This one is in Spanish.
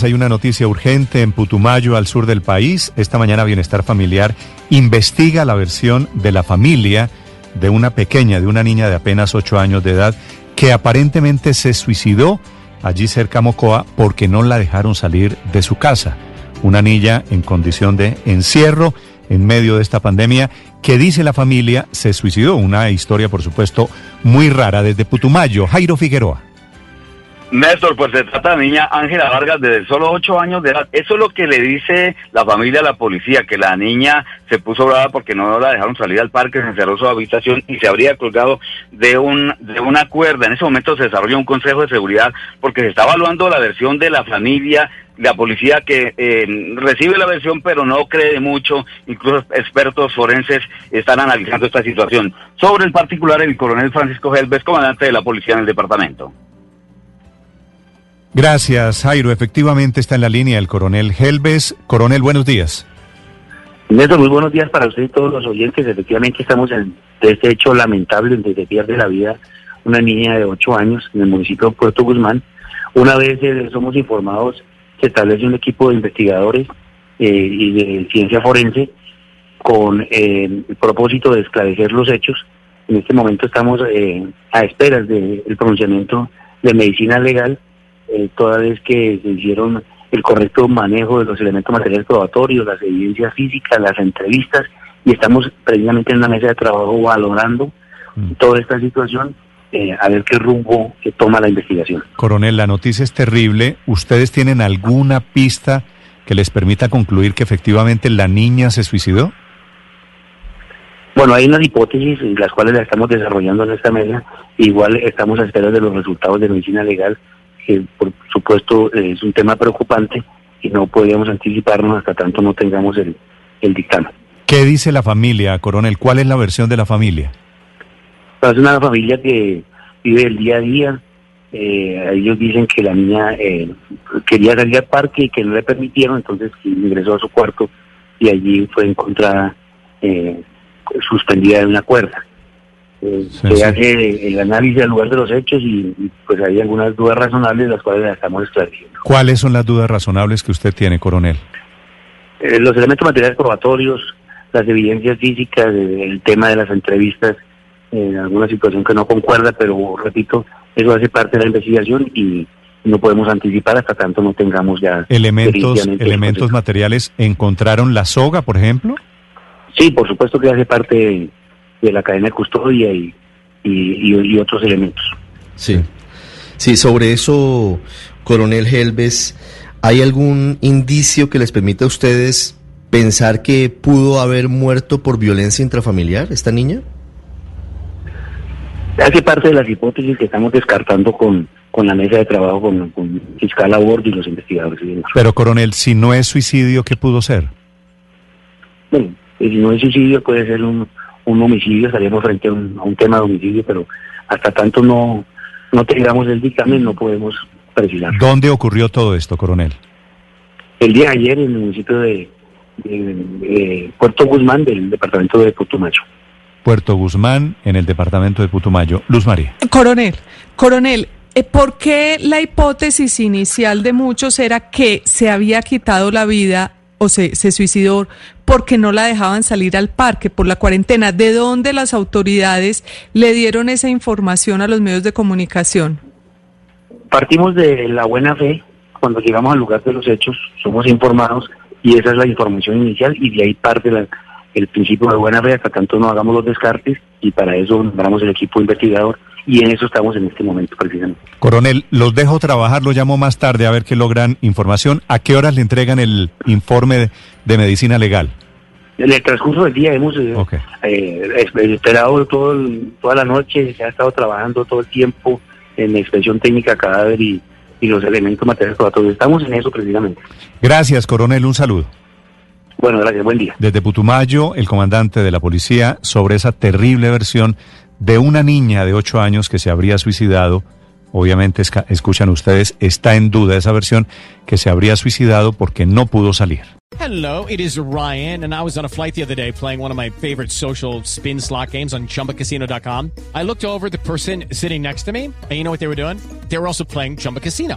Hay una noticia urgente en Putumayo, al sur del país. Esta mañana Bienestar Familiar investiga la versión de la familia de una pequeña, de una niña de apenas 8 años de edad, que aparentemente se suicidó allí cerca a Mocoa porque no la dejaron salir de su casa. Una niña en condición de encierro en medio de esta pandemia que dice la familia se suicidó. Una historia, por supuesto, muy rara desde Putumayo. Jairo Figueroa. Néstor, pues se trata de la niña Ángela Vargas de solo 8 años de edad. Eso es lo que le dice la familia a la policía, que la niña se puso brava porque no la dejaron salir al parque, se encerró su habitación y se habría colgado de, un, de una cuerda. En ese momento se desarrolló un consejo de seguridad porque se está evaluando la versión de la familia, la policía que eh, recibe la versión pero no cree mucho, incluso expertos forenses están analizando esta situación. Sobre el particular, el coronel Francisco Helves, comandante de la policía en el departamento. Gracias, Jairo. Efectivamente está en la línea el coronel Helves. Coronel, buenos días. Néstor, muy buenos días para usted y todos los oyentes. Efectivamente estamos en este hecho lamentable en que se pierde la vida una niña de 8 años en el municipio de Puerto Guzmán. Una vez eh, somos informados, se establece un equipo de investigadores eh, y de ciencia forense con eh, el propósito de esclarecer los hechos. En este momento estamos a esperas del pronunciamiento de medicina legal eh, toda vez que se hicieron el correcto manejo de los elementos materiales probatorios, las evidencias físicas, las entrevistas, y estamos precisamente en la mesa de trabajo valorando Mm. toda esta situación, eh, a ver qué rumbo que toma la investigación. Coronel, la noticia es terrible. ¿Ustedes tienen alguna pista que les permita concluir que efectivamente la niña se suicidó? Bueno, hay unas hipótesis en las cuales la estamos desarrollando en esta mesa, igual estamos a espera de los resultados de medicina legal, que por supuesto eh, es un tema preocupante y no podríamos anticiparnos hasta tanto no tengamos el, el dictamen. ¿Qué dice la familia, coronel? ¿Cuál es la versión de la familia? Es una familia que vive el día a día. Eh, ellos dicen que la niña eh, quería salir al parque y que no le permitieron, entonces ingresó a su cuarto y allí fue encontrada eh, suspendida de una cuerda. Eh, Sí, se sí. hace el análisis al lugar de los hechos y, y, pues hay algunas dudas razonables las cuales las estamos esclareciendo. ¿Cuáles son las dudas razonables que usted tiene, coronel? Eh, los elementos materiales probatorios, las evidencias físicas, eh, el tema de las entrevistas, en alguna situación que no concuerda, pero repito, eso hace parte de la investigación y no podemos anticipar hasta tanto no tengamos ya Elementos, elementos materiales. ¿Encontraron la soga, por ejemplo? Sí, por supuesto que hace parte de, la cadena de custodia y, y, y- y otros elementos. Sí. Sí, sobre eso, coronel Helves, ¿hay algún indicio que les permita a ustedes pensar que pudo haber muerto por violencia intrafamiliar esta niña? Hace parte de las hipótesis que estamos descartando con, con la mesa de trabajo, con, fiscal a bordo y los investigadores. y. Pero, coronel, si no es suicidio, ¿qué pudo ser? Bueno, y si no es suicidio puede ser un, un homicidio, estaríamos frente a un, a un tema de homicidio, pero hasta tanto no, no tengamos el dictamen no podemos precisar. ¿Dónde ocurrió todo esto, coronel? El día de ayer en el municipio de, de- de Puerto Guzmán del departamento de Putumayo. Puerto Guzmán, en el departamento de Putumayo. Luz María. Coronel, coronel, eh, ¿por qué la hipótesis inicial de muchos era que se había quitado la vida o se, se suicidó porque no la dejaban salir al parque por la cuarentena? ¿De dónde las autoridades le dieron esa información a los medios de comunicación? Partimos de la buena fe, cuando llegamos al lugar de los hechos, somos informados y esa es la información inicial y de ahí parte la- el principio de buena fe, hasta tanto no hagamos los descartes y para eso nombramos el equipo investigador y en eso estamos en este momento precisamente. Coronel, los dejo trabajar, los llamo más tarde a ver qué logran información. ¿A qué horas le entregan el informe de, de medicina legal? En el transcurso del día hemos eh, Ok. eh, es- esperado todo el- toda la noche, se ha estado trabajando todo el tiempo en la inspección técnica cadáver y, y los elementos materiales probatorios. Estamos en eso precisamente. Gracias, coronel. Un saludo. Bueno, gracias. Buen día. Desde Putumayo, el comandante de la policía sobre esa terrible versión de una niña de 8 años que se habría suicidado. Obviamente, escuchan ustedes, está en duda esa versión que se habría suicidado porque no pudo salir. Hello, it is Ryan, and I was on a flight the other day playing one of my favorite social spin slot games on chumbacasino.com. I looked over the person sitting next to me, and you know what they were doing? They were also playing Chumba Casino.